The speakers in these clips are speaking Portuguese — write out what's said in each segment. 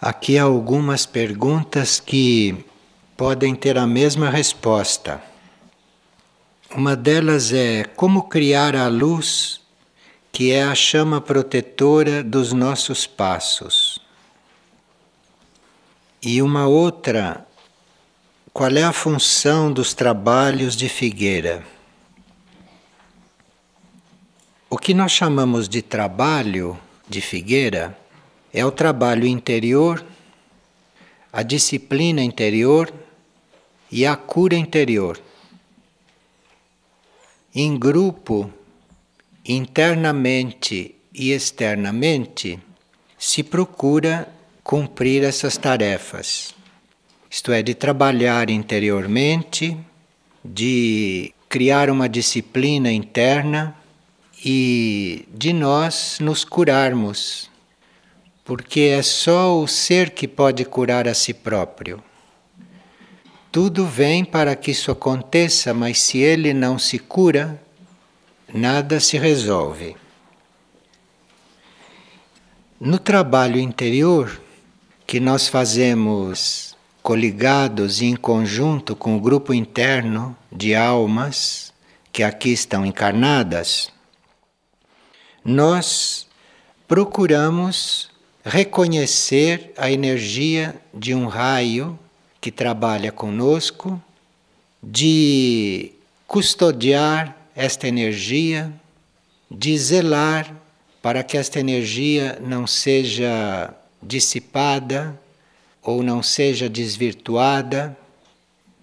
Aqui algumas perguntas que podem ter a mesma resposta. Uma delas é como criar a luz que é a chama protetora dos nossos passos. E uma outra, qual é a função dos trabalhos de Figueira? O que nós chamamos de trabalho de Figueira é o trabalho interior, a disciplina interior e a cura interior. Em grupo, internamente e externamente, se procura cumprir essas tarefas. Isto é, de trabalhar interiormente, de criar uma disciplina interna e de nós nos curarmos, porque é só o ser que pode curar a si próprio. Tudo vem para que isso aconteça, mas se ele não se cura, nada se resolve. No trabalho interior que nós fazemos coligados e em conjunto com o grupo interno de almas que aqui estão encarnadas, nós procuramos reconhecer a energia de um raio que trabalha conosco, de custodiar esta energia, de zelar para que esta energia não seja dissipada ou não seja desvirtuada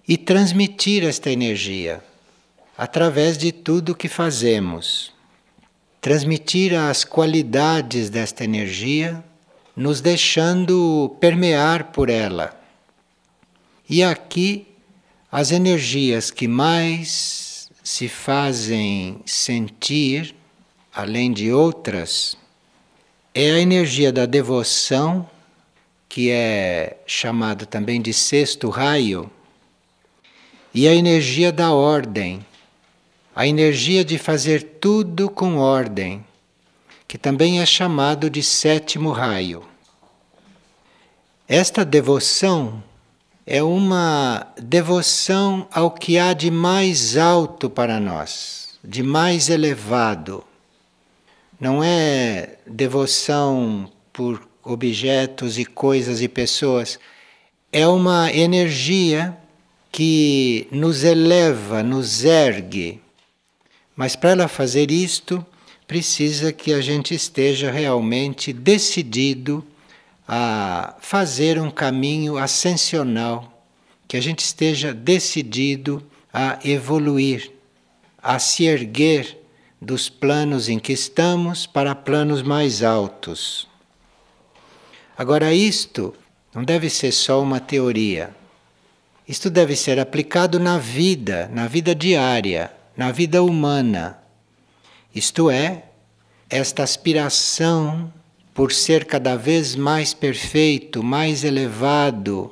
e transmitir esta energia através de tudo que fazemos. Transmitir as qualidades desta energia, nos deixando permear por ela. E aqui, as energias que mais se fazem sentir, além de outras, é a energia da devoção, que é chamada também de sexto raio, e a energia da ordem, a energia de fazer tudo com ordem, que também é chamado de sétimo raio. Esta devoção é uma devoção ao que há de mais alto para nós, de mais elevado. Não é devoção por objetos e coisas e pessoas, é uma energia que nos eleva, nos ergue mas para ela fazer isto, precisa que a gente esteja realmente decidido a fazer um caminho ascensional, que a gente esteja decidido a evoluir, a se erguer dos planos em que estamos para planos mais altos. Agora, isto não deve ser só uma teoria. Isto deve ser aplicado na vida, na vida diária na vida humana. Isto é, esta aspiração por ser cada vez mais perfeito, mais elevado,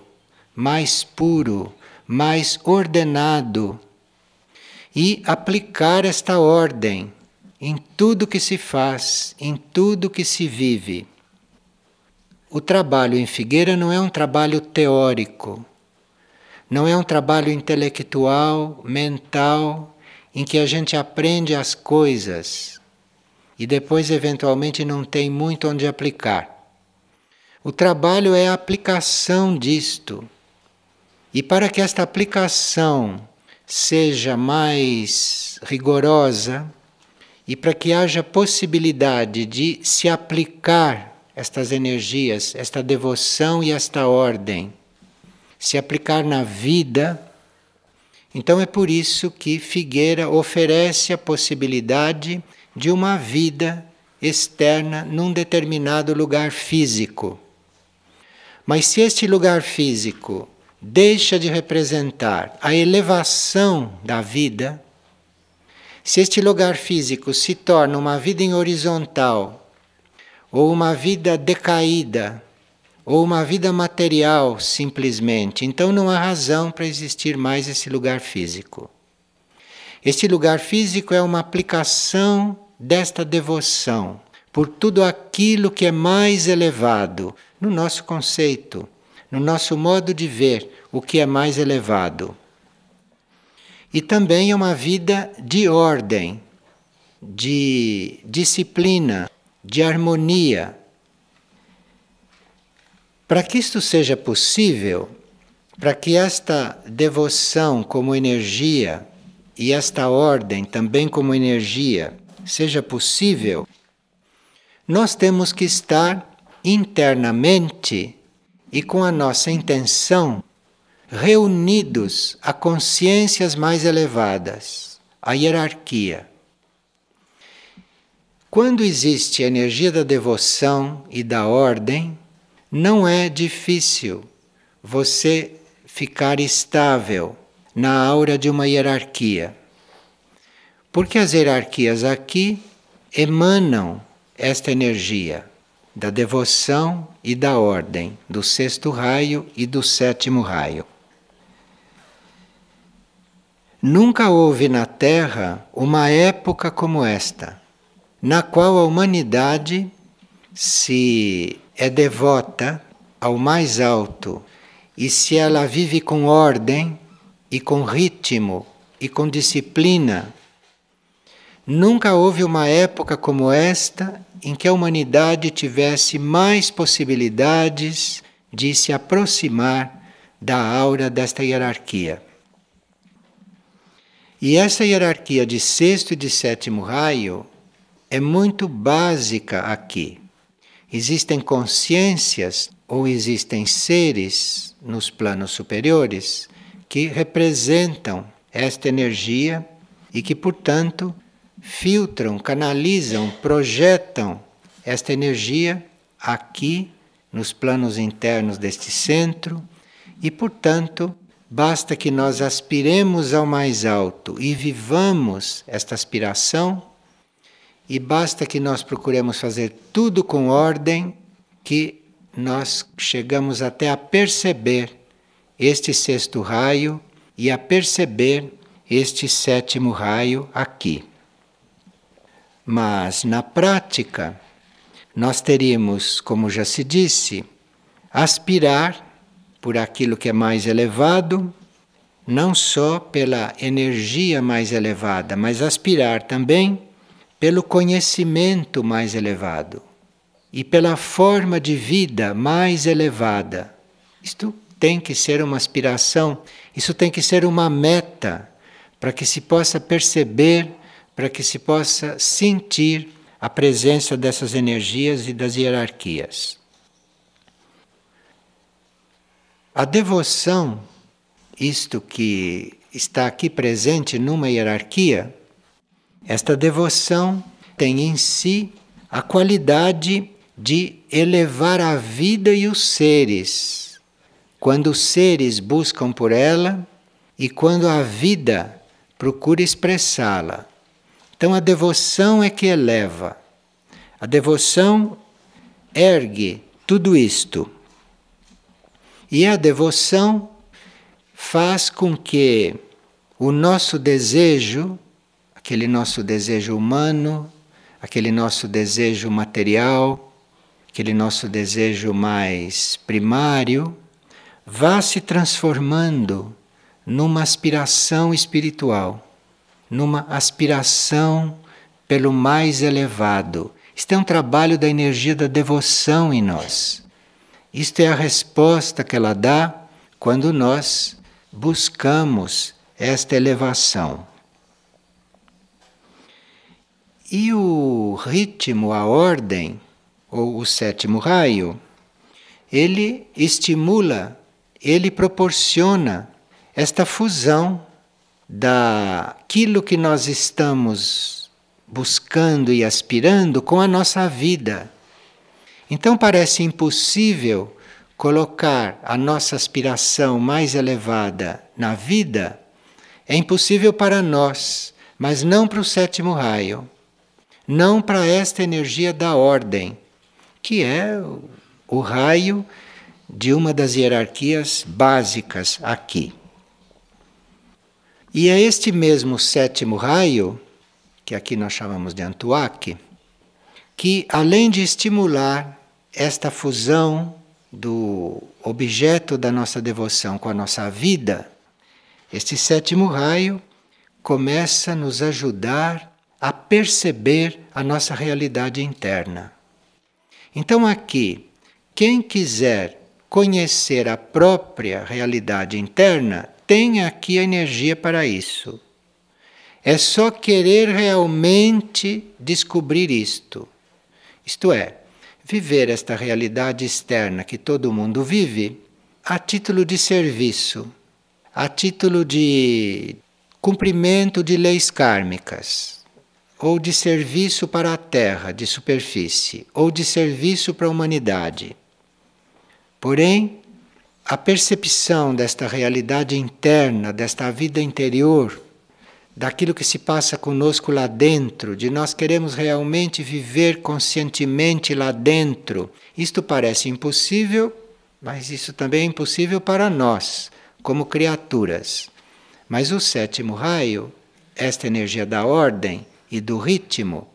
mais puro, mais ordenado e aplicar esta ordem em tudo que se faz, em tudo que se vive. O trabalho em Figueira não é um trabalho teórico, não é um trabalho intelectual, mental, em que a gente aprende as coisas e depois, eventualmente, não tem muito onde aplicar. O trabalho é a aplicação disto. E para que esta aplicação seja mais rigorosa e para que haja possibilidade de se aplicar estas energias, esta devoção e esta ordem, se aplicar na vida, então é por isso que Figueira oferece a possibilidade de uma vida externa num determinado lugar físico. Mas se este lugar físico deixa de representar a elevação da vida, se este lugar físico se torna uma vida em horizontal ou uma vida decaída, ou uma vida material simplesmente. Então não há razão para existir mais esse lugar físico. Este lugar físico é uma aplicação desta devoção por tudo aquilo que é mais elevado, no nosso conceito, no nosso modo de ver o que é mais elevado. E também é uma vida de ordem, de disciplina, de harmonia. Para que isto seja possível, para que esta devoção como energia e esta ordem também como energia seja possível, nós temos que estar internamente e com a nossa intenção reunidos a consciências mais elevadas, a hierarquia. Quando existe a energia da devoção e da ordem, não é difícil você ficar estável na aura de uma hierarquia. Porque as hierarquias aqui emanam esta energia da devoção e da ordem, do sexto raio e do sétimo raio. Nunca houve na Terra uma época como esta na qual a humanidade se é devota ao mais alto e se ela vive com ordem e com ritmo e com disciplina. Nunca houve uma época como esta em que a humanidade tivesse mais possibilidades de se aproximar da aura desta hierarquia. E essa hierarquia de sexto e de sétimo raio é muito básica aqui. Existem consciências ou existem seres nos planos superiores que representam esta energia e que, portanto, filtram, canalizam, projetam esta energia aqui nos planos internos deste centro e, portanto, basta que nós aspiremos ao mais alto e vivamos esta aspiração e basta que nós procuremos fazer tudo com ordem, que nós chegamos até a perceber este sexto raio e a perceber este sétimo raio aqui. Mas na prática, nós teríamos, como já se disse, aspirar por aquilo que é mais elevado, não só pela energia mais elevada, mas aspirar também pelo conhecimento mais elevado e pela forma de vida mais elevada. Isto tem que ser uma aspiração, isso tem que ser uma meta para que se possa perceber, para que se possa sentir a presença dessas energias e das hierarquias. A devoção, isto que está aqui presente numa hierarquia, esta devoção tem em si a qualidade de elevar a vida e os seres. Quando os seres buscam por ela e quando a vida procura expressá-la. Então a devoção é que eleva. A devoção ergue tudo isto. E a devoção faz com que o nosso desejo aquele nosso desejo humano, aquele nosso desejo material, aquele nosso desejo mais primário, vá se transformando numa aspiração espiritual, numa aspiração pelo mais elevado. Isto é um trabalho da energia da devoção em nós. Isto é a resposta que ela dá quando nós buscamos esta elevação. E o ritmo, a ordem, ou o sétimo raio, ele estimula, ele proporciona esta fusão daquilo que nós estamos buscando e aspirando com a nossa vida. Então parece impossível colocar a nossa aspiração mais elevada na vida, é impossível para nós, mas não para o sétimo raio não para esta energia da ordem, que é o raio de uma das hierarquias básicas aqui. E é este mesmo sétimo raio, que aqui nós chamamos de Antuak, que além de estimular esta fusão do objeto da nossa devoção com a nossa vida, este sétimo raio começa a nos ajudar a perceber a nossa realidade interna. Então, aqui, quem quiser conhecer a própria realidade interna, tem aqui a energia para isso. É só querer realmente descobrir isto. Isto é, viver esta realidade externa que todo mundo vive a título de serviço, a título de cumprimento de leis kármicas, ou de serviço para a Terra de superfície, ou de serviço para a humanidade. Porém, a percepção desta realidade interna, desta vida interior, daquilo que se passa conosco lá dentro, de nós queremos realmente viver conscientemente lá dentro. Isto parece impossível, mas isso também é impossível para nós, como criaturas. Mas o sétimo raio, esta energia da ordem e do ritmo,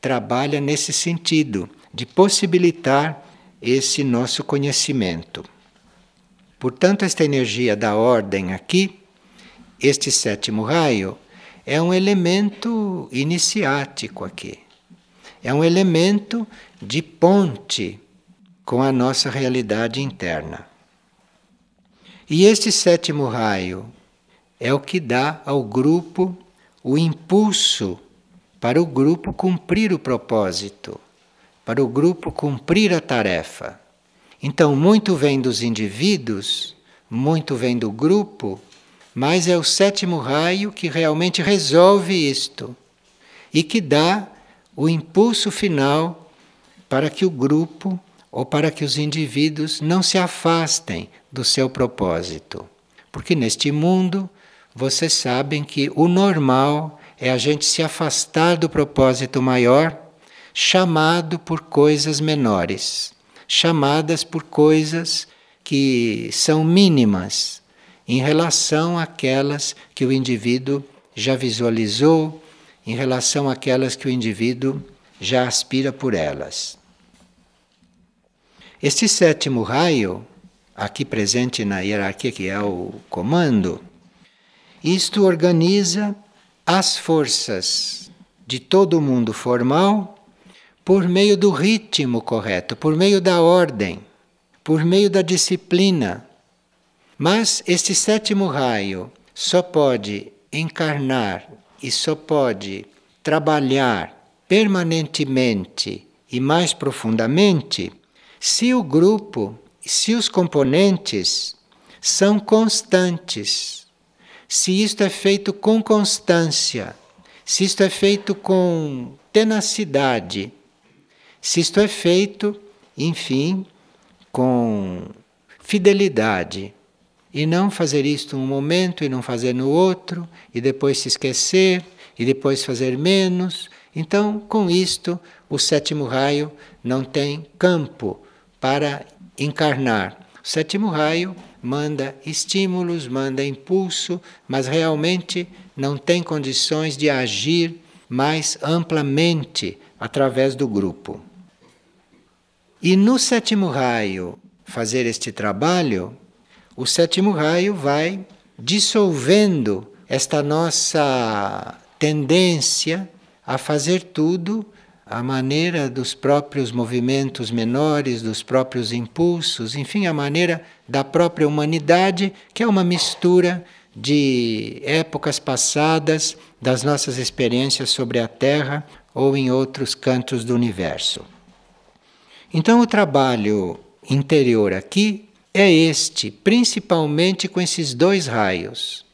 trabalha nesse sentido de possibilitar esse nosso conhecimento. Portanto, esta energia da ordem aqui, este sétimo raio, é um elemento iniciático aqui. É um elemento de ponte com a nossa realidade interna. E este sétimo raio é o que dá ao grupo o impulso para o grupo cumprir o propósito, para o grupo cumprir a tarefa. Então, muito vem dos indivíduos, muito vem do grupo, mas é o sétimo raio que realmente resolve isto e que dá o impulso final para que o grupo ou para que os indivíduos não se afastem do seu propósito. Porque neste mundo, vocês sabem que o normal é a gente se afastar do propósito maior, chamado por coisas menores, chamadas por coisas que são mínimas em relação àquelas que o indivíduo já visualizou, em relação àquelas que o indivíduo já aspira por elas. Este sétimo raio, aqui presente na hierarquia, que é o comando, isto organiza as forças de todo o mundo formal por meio do ritmo correto, por meio da ordem, por meio da disciplina. Mas este sétimo raio só pode encarnar e só pode trabalhar permanentemente e mais profundamente se o grupo, se os componentes são constantes, se isto é feito com constância, se isto é feito com tenacidade, se isto é feito, enfim, com fidelidade. E não fazer isto um momento e não fazer no outro, e depois se esquecer, e depois fazer menos. Então, com isto, o sétimo raio não tem campo para encarnar. O sétimo raio manda estímulos, manda impulso, mas realmente não tem condições de agir mais amplamente através do grupo. E no sétimo raio fazer este trabalho, o sétimo raio vai dissolvendo esta nossa tendência a fazer tudo à maneira dos próprios movimentos menores, dos próprios impulsos, enfim, a maneira da própria humanidade, que é uma mistura de épocas passadas, das nossas experiências sobre a Terra ou em outros cantos do universo. Então, o trabalho interior aqui é este, principalmente com esses dois raios.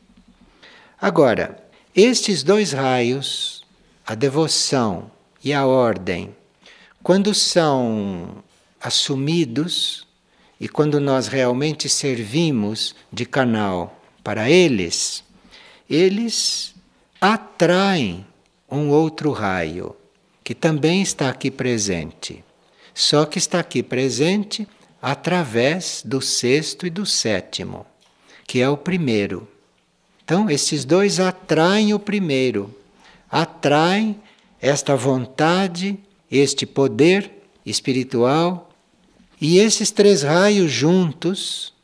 Agora, estes dois raios, a devoção e a ordem, quando são assumidos e quando nós realmente servimos de canal para eles, eles atraem um outro raio que também está aqui presente. Só que está aqui presente através do sexto e do sétimo, que é o primeiro. Então, esses dois atraem o primeiro, atraem esta vontade, este poder espiritual, E esses três raios juntos,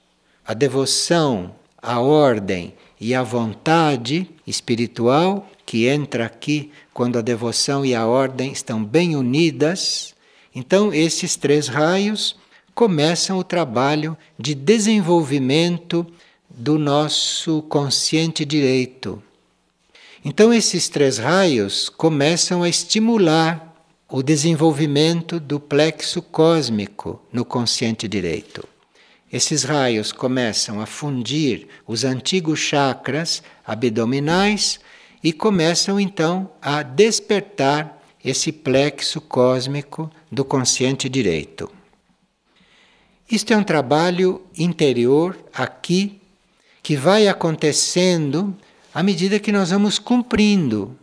a devoção, a ordem e a vontade espiritual, que entra aqui quando a devoção e a ordem estão bem unidas, então esses três raios começam o trabalho de desenvolvimento do nosso consciente direito. Então, esses três raios começam a estimular o desenvolvimento do plexo cósmico no consciente direito. Esses raios começam a fundir os antigos chakras abdominais e começam então a despertar esse plexo cósmico do consciente direito. Isto é um trabalho interior aqui que vai acontecendo à medida que nós vamos cumprindo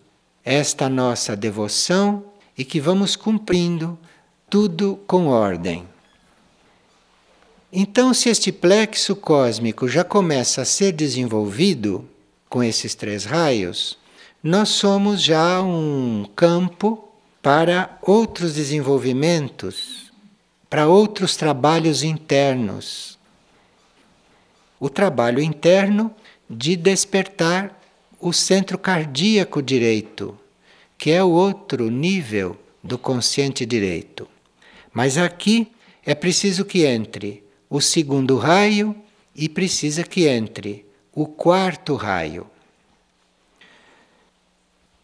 esta nossa devoção e que vamos cumprindo tudo com ordem. Então, se este plexo cósmico já começa a ser desenvolvido com esses três raios, nós somos já um campo para outros desenvolvimentos, para outros trabalhos internos. O trabalho interno de despertar o centro cardíaco direito, que é o outro nível do consciente direito. Mas aqui é preciso que entre o segundo raio e precisa que entre o quarto raio.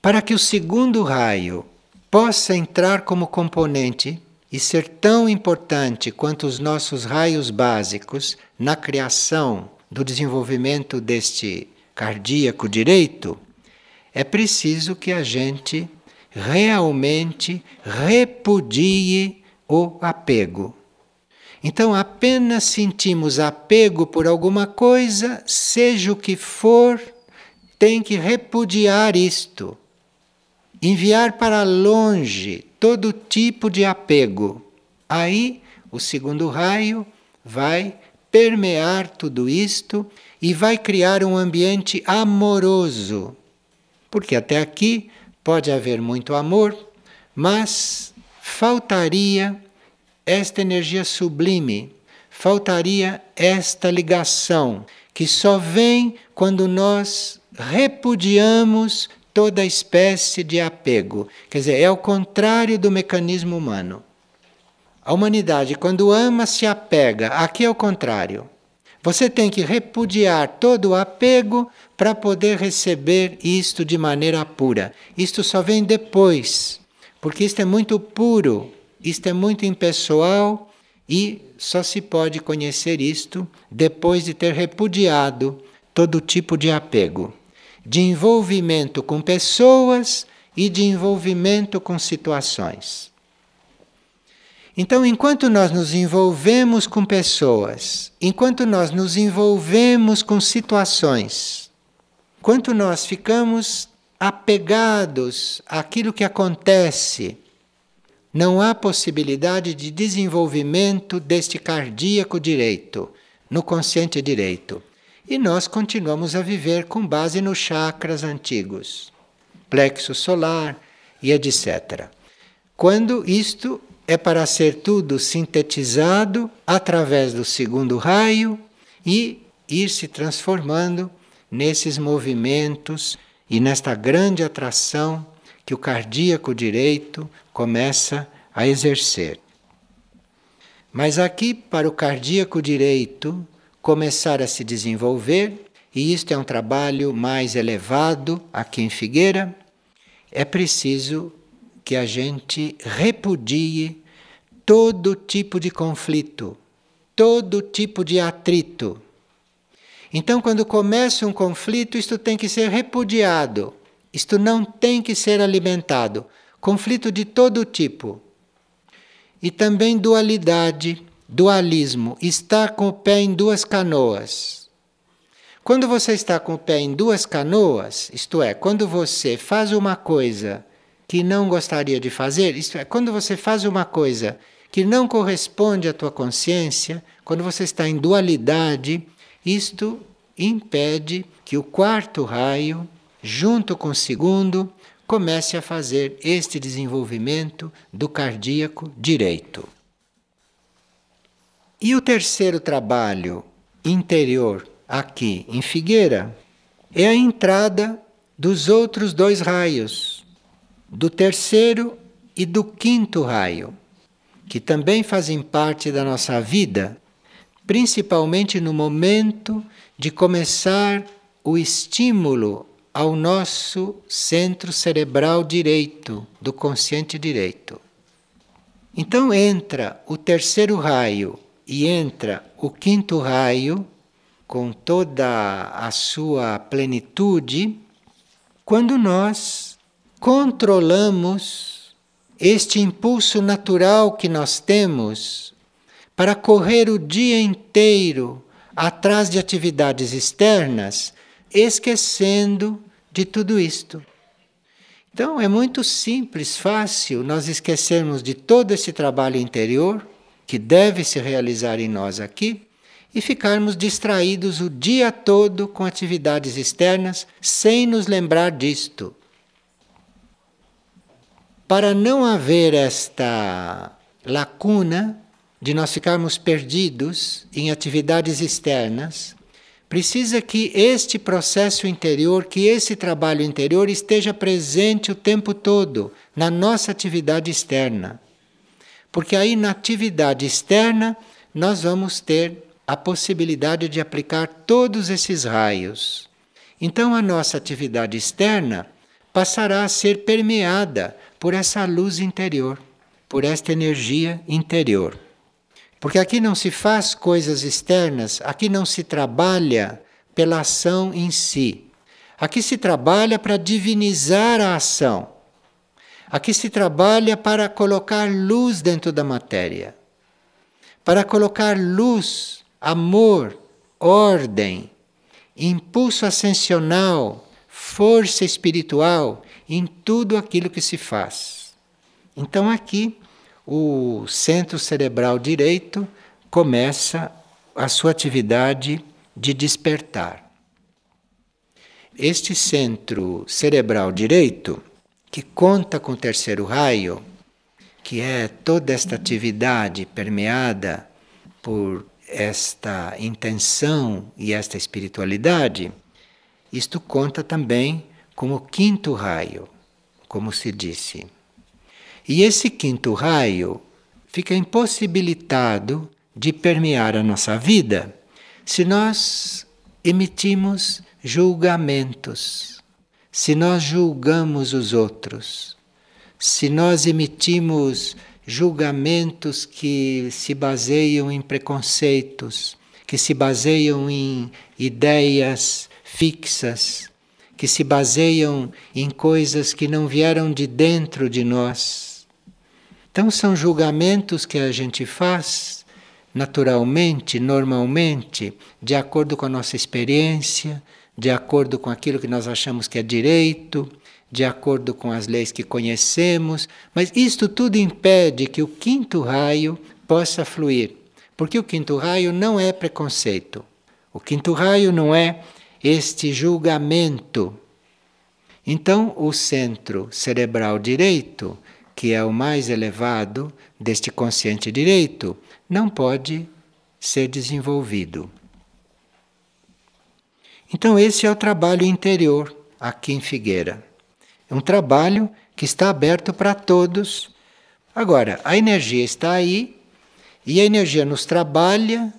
Para que o segundo raio possa entrar como componente e ser tão importante quanto os nossos raios básicos na criação do desenvolvimento deste cardíaco direito, é preciso que a gente realmente repudie o apego. Então, apenas sentimos apego por alguma coisa, seja o que for, tem que repudiar isto. Enviar para longe todo tipo de apego. Aí, o segundo raio vai permear tudo isto e vai criar um ambiente amoroso. Porque até aqui pode haver muito amor, mas faltaria esta energia sublime, faltaria esta ligação que só vem quando nós repudiamos toda espécie de apego. Quer dizer, é o contrário do mecanismo humano. A humanidade, quando ama, se apega. Aqui é o contrário. Você tem que repudiar todo o apego para poder receber isto de maneira pura. Isto só vem depois, porque isto é muito puro, isto é muito impessoal e só se pode conhecer isto depois de ter repudiado todo tipo de apego, de envolvimento com pessoas e de envolvimento com situações. Então, enquanto nós nos envolvemos com pessoas, enquanto nós nos envolvemos com situações, enquanto nós ficamos apegados àquilo que acontece, não há possibilidade de desenvolvimento deste cardíaco direito, no consciente direito. E nós continuamos a viver com base nos chakras antigos, plexo solar e etc. Quando isto é para ser tudo sintetizado através do segundo raio e ir se transformando nesses movimentos e nesta grande atração que o cardíaco direito começa a exercer. Mas aqui, para o cardíaco direito começar a se desenvolver, e isto é um trabalho mais elevado aqui em Figueira, é preciso que a gente repudie todo tipo de conflito, todo tipo de atrito. Então, quando começa um conflito, isto tem que ser repudiado, isto não tem que ser alimentado. Conflito de todo tipo. E também dualidade, dualismo, estar com o pé em duas canoas. Quando você está com o pé em duas canoas, isto é, quando você faz uma coisa que não gostaria de fazer, isto é, quando você faz uma coisa que não corresponde à tua consciência, quando você está em dualidade, isto impede que o quarto raio, junto com o segundo, comece a fazer este desenvolvimento do cardíaco direito. E o terceiro trabalho interior aqui em Figueira é a entrada dos outros dois raios, do terceiro e do quinto raio, que também fazem parte da nossa vida, principalmente no momento de começar o estímulo ao nosso centro cerebral direito, do consciente direito. Então entra o terceiro raio e entra o quinto raio com toda a sua plenitude quando nós controlamos este impulso natural que nós temos para correr o dia inteiro atrás de atividades externas, esquecendo de tudo isto. Então é muito simples, fácil nós esquecermos de todo esse trabalho interior que deve se realizar em nós aqui e ficarmos distraídos o dia todo com atividades externas sem nos lembrar disto. Para não haver esta lacuna de nós ficarmos perdidos em atividades externas, precisa que este processo interior, que esse trabalho interior esteja presente o tempo todo na nossa atividade externa. Porque aí na atividade externa nós vamos ter a possibilidade de aplicar todos esses raios. Então a nossa atividade externa passará a ser permeada por essa luz interior, por esta energia interior. Porque aqui não se faz coisas externas, aqui não se trabalha pela ação em si. Aqui se trabalha para divinizar a ação. Aqui se trabalha para colocar luz dentro da matéria, para colocar luz amor, ordem, impulso ascensional, força espiritual em tudo aquilo que se faz. Então aqui o centro cerebral direito começa a sua atividade de despertar. Este centro cerebral direito, que conta com o terceiro raio, que é toda esta atividade permeada por esta intenção e esta espiritualidade, isto conta também como quinto raio, como se disse. E esse quinto raio fica impossibilitado de permear a nossa vida se nós emitimos julgamentos, se nós julgamos os outros, se nós emitimos julgamentos que se baseiam em preconceitos, que se baseiam em ideias fixas, que se baseiam em coisas que não vieram de dentro de nós. Então, são julgamentos que a gente faz naturalmente, normalmente, de acordo com a nossa experiência, de acordo com aquilo que nós achamos que é direito, de acordo com as leis que conhecemos, mas isto tudo impede que o quinto raio possa fluir, porque o quinto raio não é preconceito. O quinto raio não é este julgamento. Então, o centro cerebral direito, que é o mais elevado deste consciente direito, não pode ser desenvolvido. Então, esse é o trabalho interior aqui em Figueira. É um trabalho que está aberto para todos. Agora, a energia está aí e a energia nos trabalha,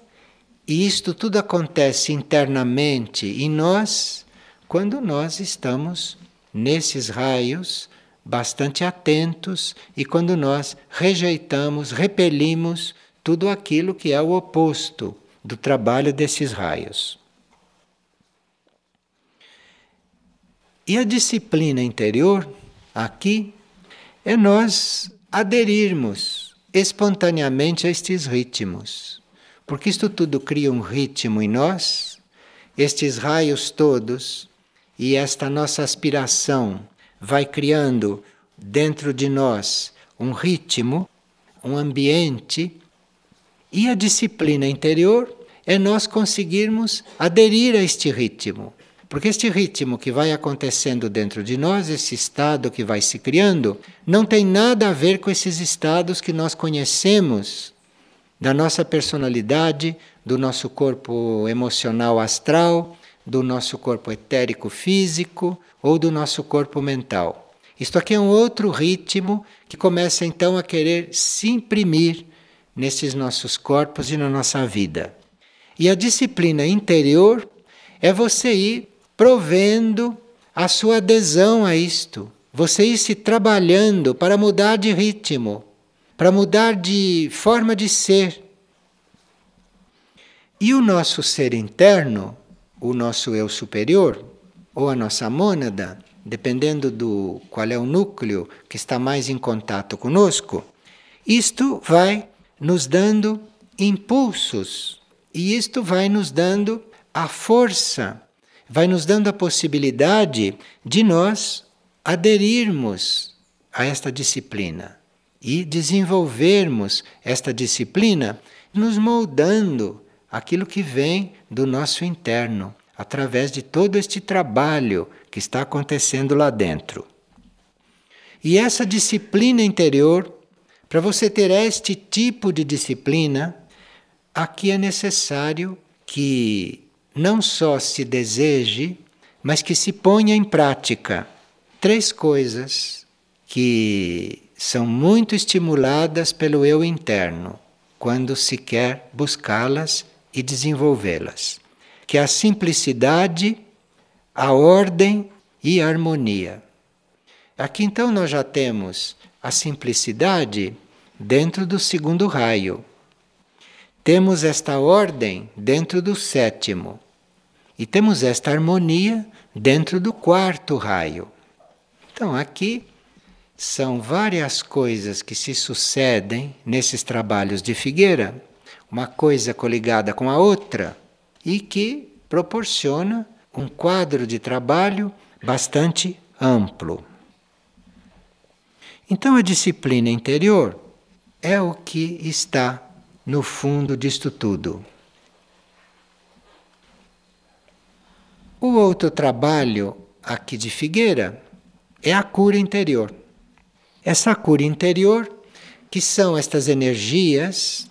e isto tudo acontece internamente em nós quando nós estamos nesses raios bastante atentos e quando nós rejeitamos, repelimos tudo aquilo que é o oposto do trabalho desses raios. E a disciplina interior, aqui, é nós aderirmos espontaneamente a estes ritmos. Porque isto tudo cria um ritmo em nós, estes raios todos e esta nossa aspiração vai criando dentro de nós um ritmo, um ambiente, e a disciplina interior é nós conseguirmos aderir a este ritmo. Porque este ritmo que vai acontecendo dentro de nós, esse estado que vai se criando, não tem nada a ver com esses estados que nós conhecemos da nossa personalidade, do nosso corpo emocional astral, do nosso corpo etérico físico ou do nosso corpo mental. Isto aqui é um outro ritmo que começa então a querer se imprimir nesses nossos corpos e na nossa vida. E a disciplina interior é você ir provendo a sua adesão a isto, você ir se trabalhando para mudar de ritmo, para mudar de forma de ser. E o nosso ser interno, o nosso eu superior, ou a nossa mônada, dependendo do qual é o núcleo que está mais em contato conosco, isto vai nos dando impulsos e isto vai nos dando a força, vai nos dando a possibilidade de nós aderirmos a esta disciplina e desenvolvermos esta disciplina nos moldando aquilo que vem do nosso interno, através de todo este trabalho que está acontecendo lá dentro. E essa disciplina interior, para você ter este tipo de disciplina, aqui é necessário que não só se deseje, mas que se ponha em prática três coisas que são muito estimuladas pelo eu interno quando se quer buscá-las e desenvolvê-las, que é a simplicidade, a ordem e a harmonia. Aqui então nós já temos a simplicidade dentro do segundo raio. Temos esta ordem dentro do sétimo. E temos esta harmonia dentro do quarto raio. Então aqui são várias coisas que se sucedem nesses trabalhos de Figueira, uma coisa coligada com a outra, e que proporciona um quadro de trabalho bastante amplo. Então, a disciplina interior é o que está no fundo disto tudo. O outro trabalho aqui de Figueira é a cura interior. Essa cura interior, que são estas energias,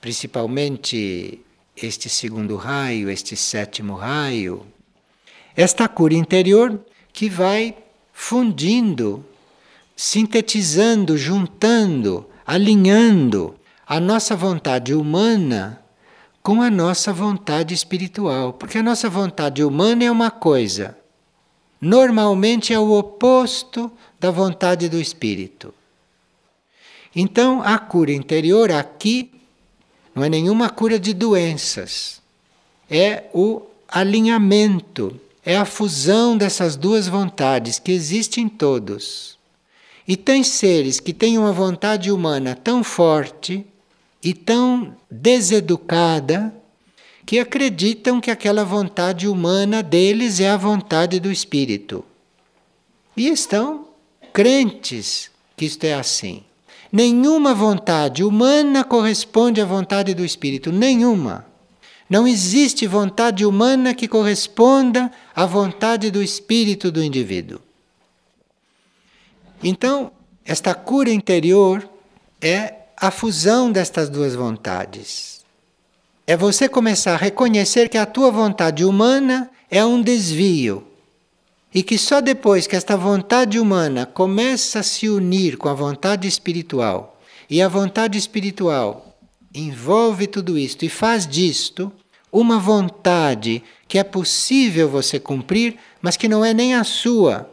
principalmente este segundo raio, este sétimo raio, esta cura interior que vai fundindo, sintetizando, juntando, alinhando a nossa vontade humana com a nossa vontade espiritual. Porque a nossa vontade humana é uma coisa, normalmente é o oposto da vontade do espírito. Então, a cura interior aqui não é nenhuma cura de doenças, é o alinhamento, é a fusão dessas duas vontades que existem em todos. E tem seres que têm uma vontade humana tão forte e tão deseducada que acreditam que aquela vontade humana deles é a vontade do espírito. E estão crentes que isto é assim. Nenhuma vontade humana corresponde à vontade do espírito, nenhuma. Não existe vontade humana que corresponda à vontade do espírito do indivíduo. Então, esta cura interior é a fusão destas duas vontades. É você começar a reconhecer que a tua vontade humana é um desvio e que só depois que esta vontade humana começa a se unir com a vontade espiritual e a vontade espiritual envolve tudo isto e faz disto uma vontade que é possível você cumprir, mas que não é nem a sua,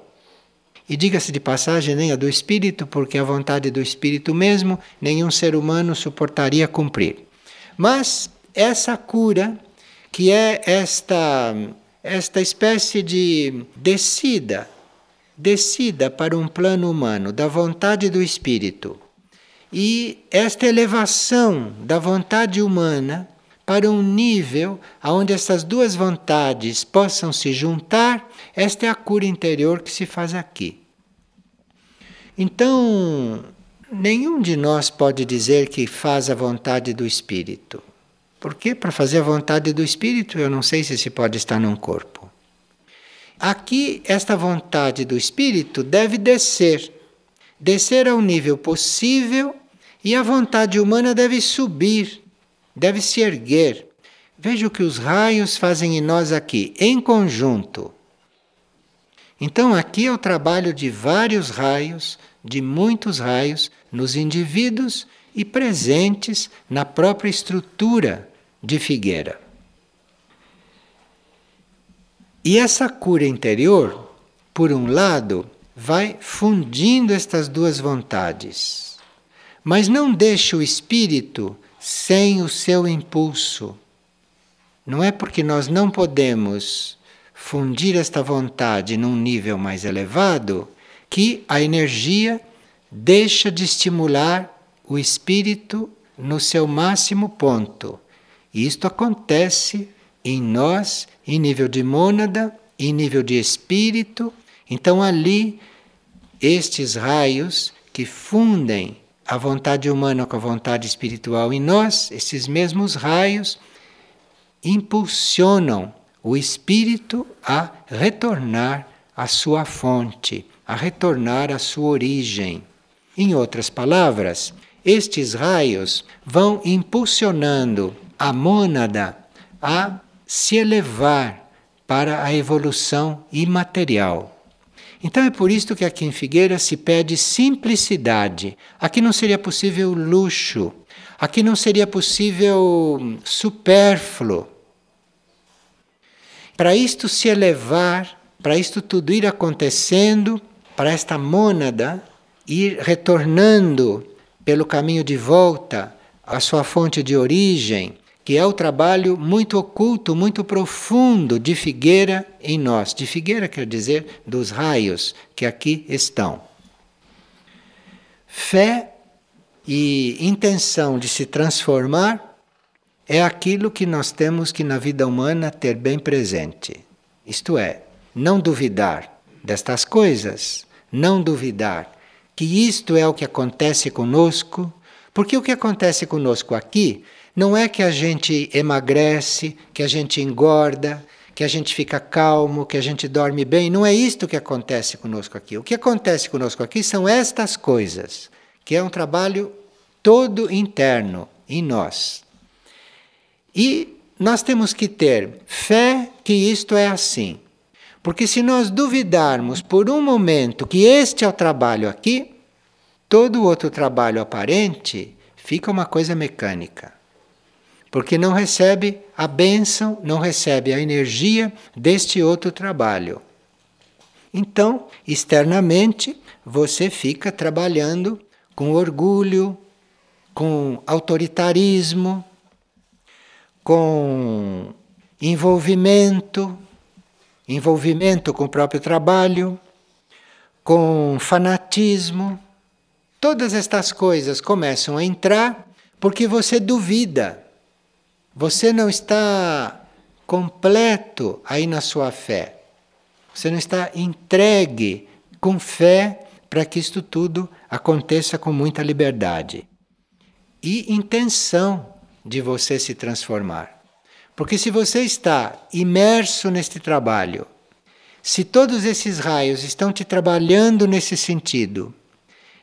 e diga-se de passagem, nem a do espírito, porque a vontade do espírito mesmo nenhum ser humano suportaria cumprir. Mas essa cura, que é esta, esta espécie de descida, descida para um plano humano da vontade do espírito, e esta elevação da vontade humana para um nível onde essas duas vontades possam se juntar, esta é a cura interior que se faz aqui. Então, nenhum de nós pode dizer que faz a vontade do Espírito. Porque para fazer a vontade do Espírito, eu não sei se se pode estar num corpo. Aqui, esta vontade do Espírito deve descer descer ao nível possível e a vontade humana deve subir deve se erguer. Veja o que os raios fazem em nós aqui, em conjunto. Então, aqui é o trabalho de vários raios, de muitos raios, nos indivíduos e presentes na própria estrutura de figueira. E essa cura interior, por um lado, vai fundindo estas duas vontades. Mas não deixe o espírito sem o seu impulso. Não é porque nós não podemos fundir esta vontade num nível mais elevado que a energia deixa de estimular o espírito no seu máximo ponto. E isto acontece em nós, em nível de mônada, em nível de espírito. Então, ali, estes raios que fundem a vontade humana com a vontade espiritual em nós, esses mesmos raios impulsionam o espírito a retornar à sua fonte, a retornar à sua origem. Em outras palavras, estes raios vão impulsionando a mônada a se elevar para a evolução imaterial. Então é por isso que aqui em Figueira se pede simplicidade. Aqui não seria possível luxo, aqui não seria possível supérfluo. Para isto se elevar, para isto tudo ir acontecendo, para esta mônada ir retornando pelo caminho de volta à sua fonte de origem, que é o trabalho muito oculto, muito profundo de Figueira em nós. De Figueira quer dizer dos raios que aqui estão. Fé e intenção de se transformar é aquilo que nós temos que na vida humana ter bem presente. Isto é, não duvidar destas coisas, não duvidar que isto é o que acontece conosco, porque o que acontece conosco aqui não é que a gente emagrece, que a gente engorda, que a gente fica calmo, que a gente dorme bem, não é isto que acontece conosco aqui. O que acontece conosco aqui são estas coisas, que é um trabalho todo interno em nós. E nós temos que ter fé que isto é assim. Porque se nós duvidarmos por um momento que este é o trabalho aqui, todo outro trabalho aparente fica uma coisa mecânica. Porque não recebe a bênção, não recebe a energia deste outro trabalho. Então, externamente, você fica trabalhando com orgulho, com autoritarismo, com envolvimento, envolvimento com o próprio trabalho, com fanatismo. Todas estas coisas começam a entrar porque você duvida. Você não está completo aí na sua fé. Você não está entregue com fé para que isto tudo aconteça com muita liberdade. E intenção de você se transformar. Porque se você está imerso neste trabalho, se todos esses raios estão te trabalhando nesse sentido,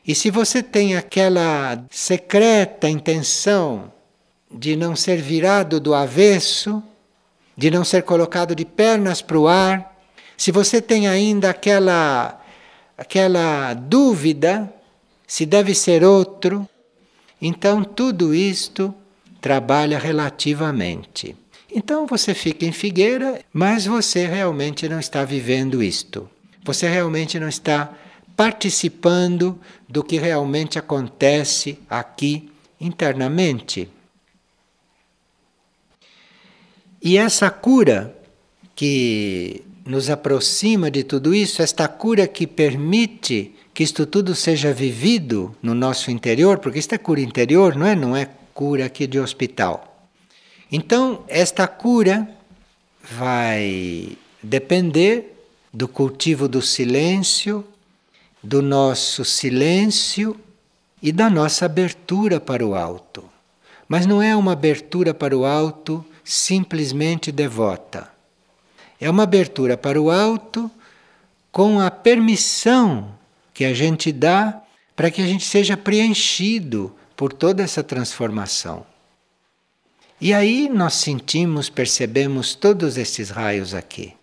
e se você tem aquela secreta intenção de não ser virado do avesso, de não ser colocado de pernas para o ar, se você tem ainda aquela aquela dúvida se deve ser outro, então tudo isto trabalha relativamente. Então você fica em Figueira, mas você realmente não está vivendo isto. Você realmente não está participando do que realmente acontece aqui internamente. E essa cura que nos aproxima de tudo isso, esta cura que permite que isto tudo seja vivido no nosso interior, porque isto é cura interior, não é? Não é cura aqui de hospital. Então, esta cura vai depender do cultivo do silêncio, do nosso silêncio e da nossa abertura para o alto. Mas não é uma abertura para o alto simplesmente devota. É uma abertura para o alto com a permissão que a gente dá para que a gente seja preenchido por toda essa transformação. E aí nós sentimos, percebemos todos esses raios aqui.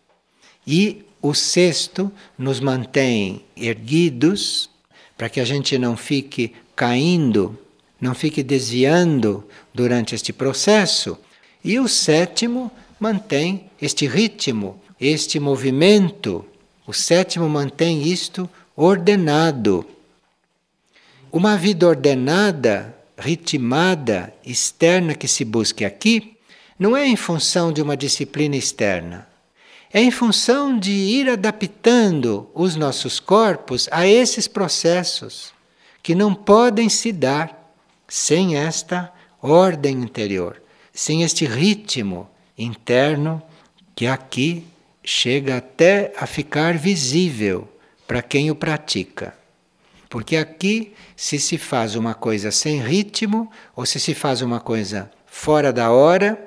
E o sexto nos mantém erguidos para que a gente não fique caindo, não fique desviando durante este processo. E o sétimo mantém este ritmo, este movimento. O sétimo mantém isto ordenado. Uma vida ordenada, ritmada, externa que se busque aqui, não é em função de uma disciplina externa. É em função de ir adaptando os nossos corpos a esses processos que não podem se dar sem esta ordem interior, sem este ritmo interno que aqui chega até a ficar visível para quem o pratica. Porque aqui, se se faz uma coisa sem ritmo, ou se se faz uma coisa fora da hora,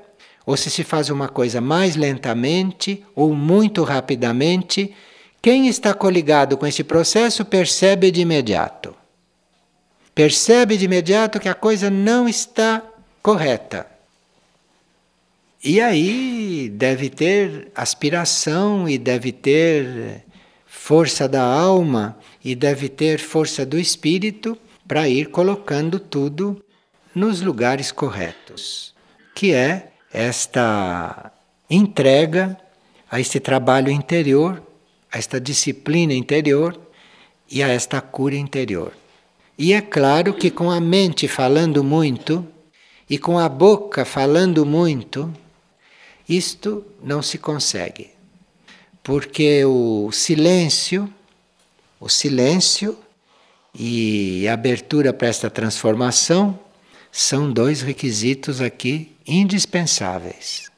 ou se se faz uma coisa mais lentamente ou muito rapidamente, quem está coligado com esse processo percebe de imediato. Percebe de imediato que a coisa não está correta. E aí deve ter aspiração e deve ter força da alma e deve ter força do espírito para ir colocando tudo nos lugares corretos, que é esta entrega a este trabalho interior, a esta disciplina interior e a esta cura interior. E é claro que com a mente falando muito e com a boca falando muito, isto não se consegue. Porque o silêncio, o silêncio e a abertura para esta transformação são dois requisitos aqui indispensáveis.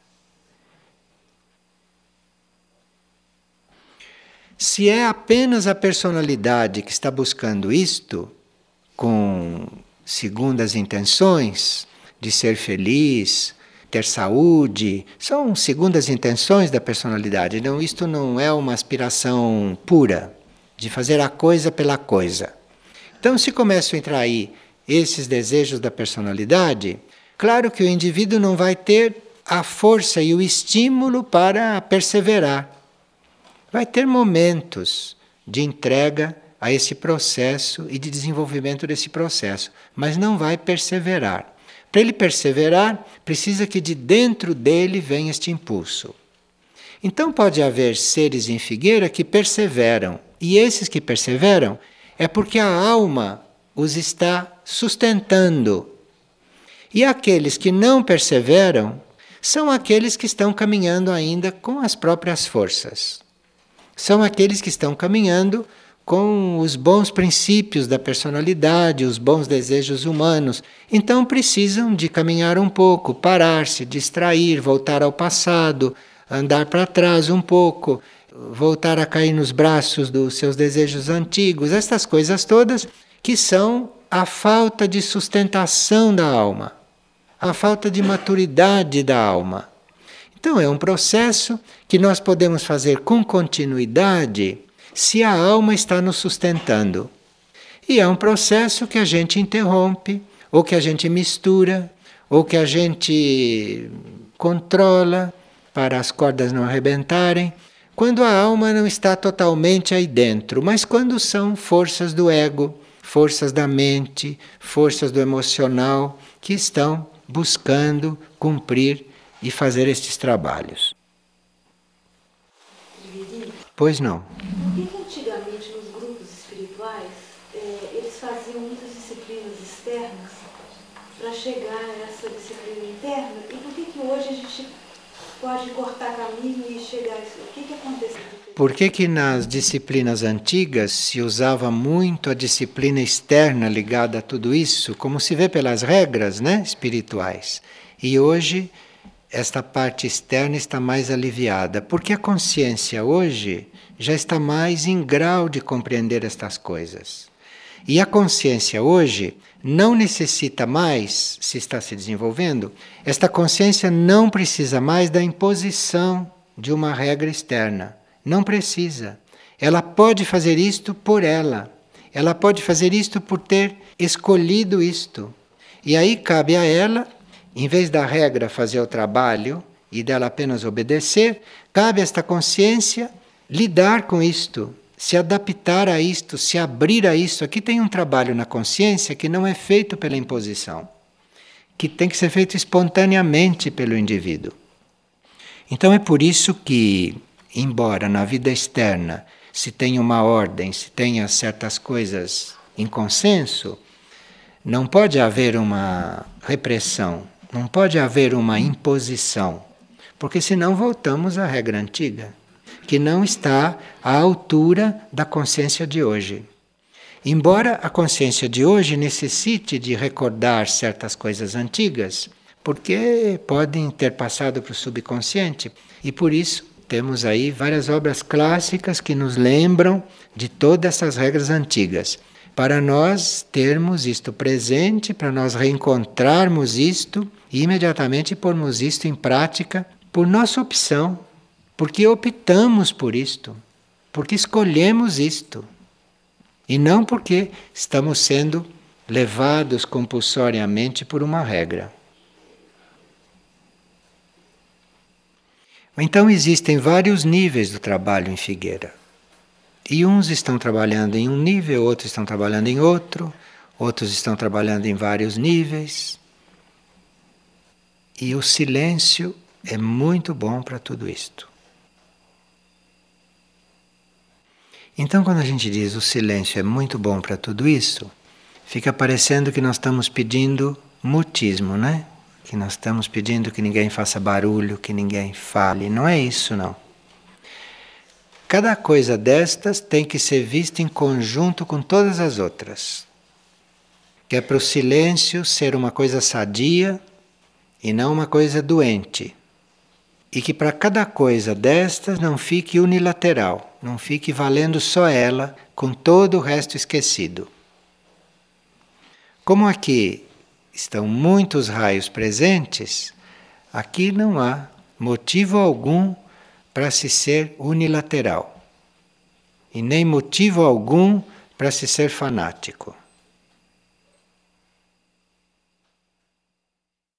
Se é apenas a personalidade que está buscando isto, com segundas intenções de ser feliz, ter saúde, são segundas intenções da personalidade. Não, isto não é uma aspiração pura de fazer a coisa pela coisa. Então, se começam a entrar aí esses desejos da personalidade, claro que o indivíduo não vai ter a força e o estímulo para perseverar. Vai ter momentos de entrega a esse processo e de desenvolvimento desse processo, mas não vai perseverar. Para ele perseverar, precisa que de dentro dele venha este impulso. Então pode haver seres em figueira que perseveram, e esses que perseveram é porque a alma os está sustentando. E aqueles que não perseveram são aqueles que estão caminhando ainda com as próprias forças. São aqueles que estão caminhando com os bons princípios da personalidade, os bons desejos humanos. Então precisam de caminhar um pouco, parar, se distrair, voltar ao passado, andar para trás um pouco, voltar a cair nos braços dos seus desejos antigos, estas coisas todas que são a falta de sustentação da alma, a falta de maturidade da alma. Então é um processo que nós podemos fazer com continuidade se a alma está nos sustentando. E é um processo que a gente interrompe, ou que a gente mistura, ou que a gente controla para as cordas não arrebentarem, quando a alma não está totalmente aí dentro, mas quando são forças do ego, forças da mente, forças do emocional que estão buscando cumprir e fazer estes trabalhos. Pois não. Por que antigamente nos grupos espirituais é, eles faziam muitas disciplinas externas para chegar a essa disciplina interna? E por que, que hoje a gente pode cortar caminho e chegar a isso? O que, que aconteceu? Por que, que nas disciplinas antigas se usava muito a disciplina externa ligada a tudo isso, como se vê pelas regras né, espirituais? E hoje esta parte externa está mais aliviada, porque a consciência hoje já está mais em grau de compreender estas coisas. E a consciência hoje não necessita mais, se está se desenvolvendo, esta consciência não precisa mais da imposição de uma regra externa. Não precisa. Ela pode fazer isto por ela. Ela pode fazer isto por ter escolhido isto. E aí cabe a ela em vez da regra fazer o trabalho e dela apenas obedecer, cabe a esta consciência lidar com isto, se adaptar a isto, se abrir a isto. Aqui tem um trabalho na consciência que não é feito pela imposição, que tem que ser feito espontaneamente pelo indivíduo. Então é por isso que, embora na vida externa se tenha uma ordem, se tenha certas coisas em consenso, não pode haver uma repressão, não pode haver uma imposição, porque senão voltamos à regra antiga, que não está à altura da consciência de hoje. Embora a consciência de hoje necessite de recordar certas coisas antigas, porque podem ter passado para o subconsciente, e por isso temos aí várias obras clássicas que nos lembram de todas essas regras antigas para nós termos isto presente, para nós reencontrarmos isto e imediatamente pormos isto em prática por nossa opção, porque optamos por isto, porque escolhemos isto, e não porque estamos sendo levados compulsoriamente por uma regra. Então existem vários níveis do trabalho em Figueira. E uns estão trabalhando em um nível, outros estão trabalhando em outro, outros estão trabalhando em vários níveis. E o silêncio é muito bom para tudo isto. Então, quando a gente diz o silêncio é muito bom para tudo isso, fica parecendo que nós estamos pedindo mutismo, né? Que nós estamos pedindo que ninguém faça barulho, que ninguém fale. Não é isso, não. Cada coisa destas tem que ser vista em conjunto com todas as outras. Que é para o silêncio ser uma coisa sadia e não uma coisa doente. E que para cada coisa destas não fique unilateral, não fique valendo só ela, com todo o resto esquecido. Como aqui estão muitos raios presentes, aqui não há motivo algum para se ser unilateral e nem motivo algum para se ser fanático.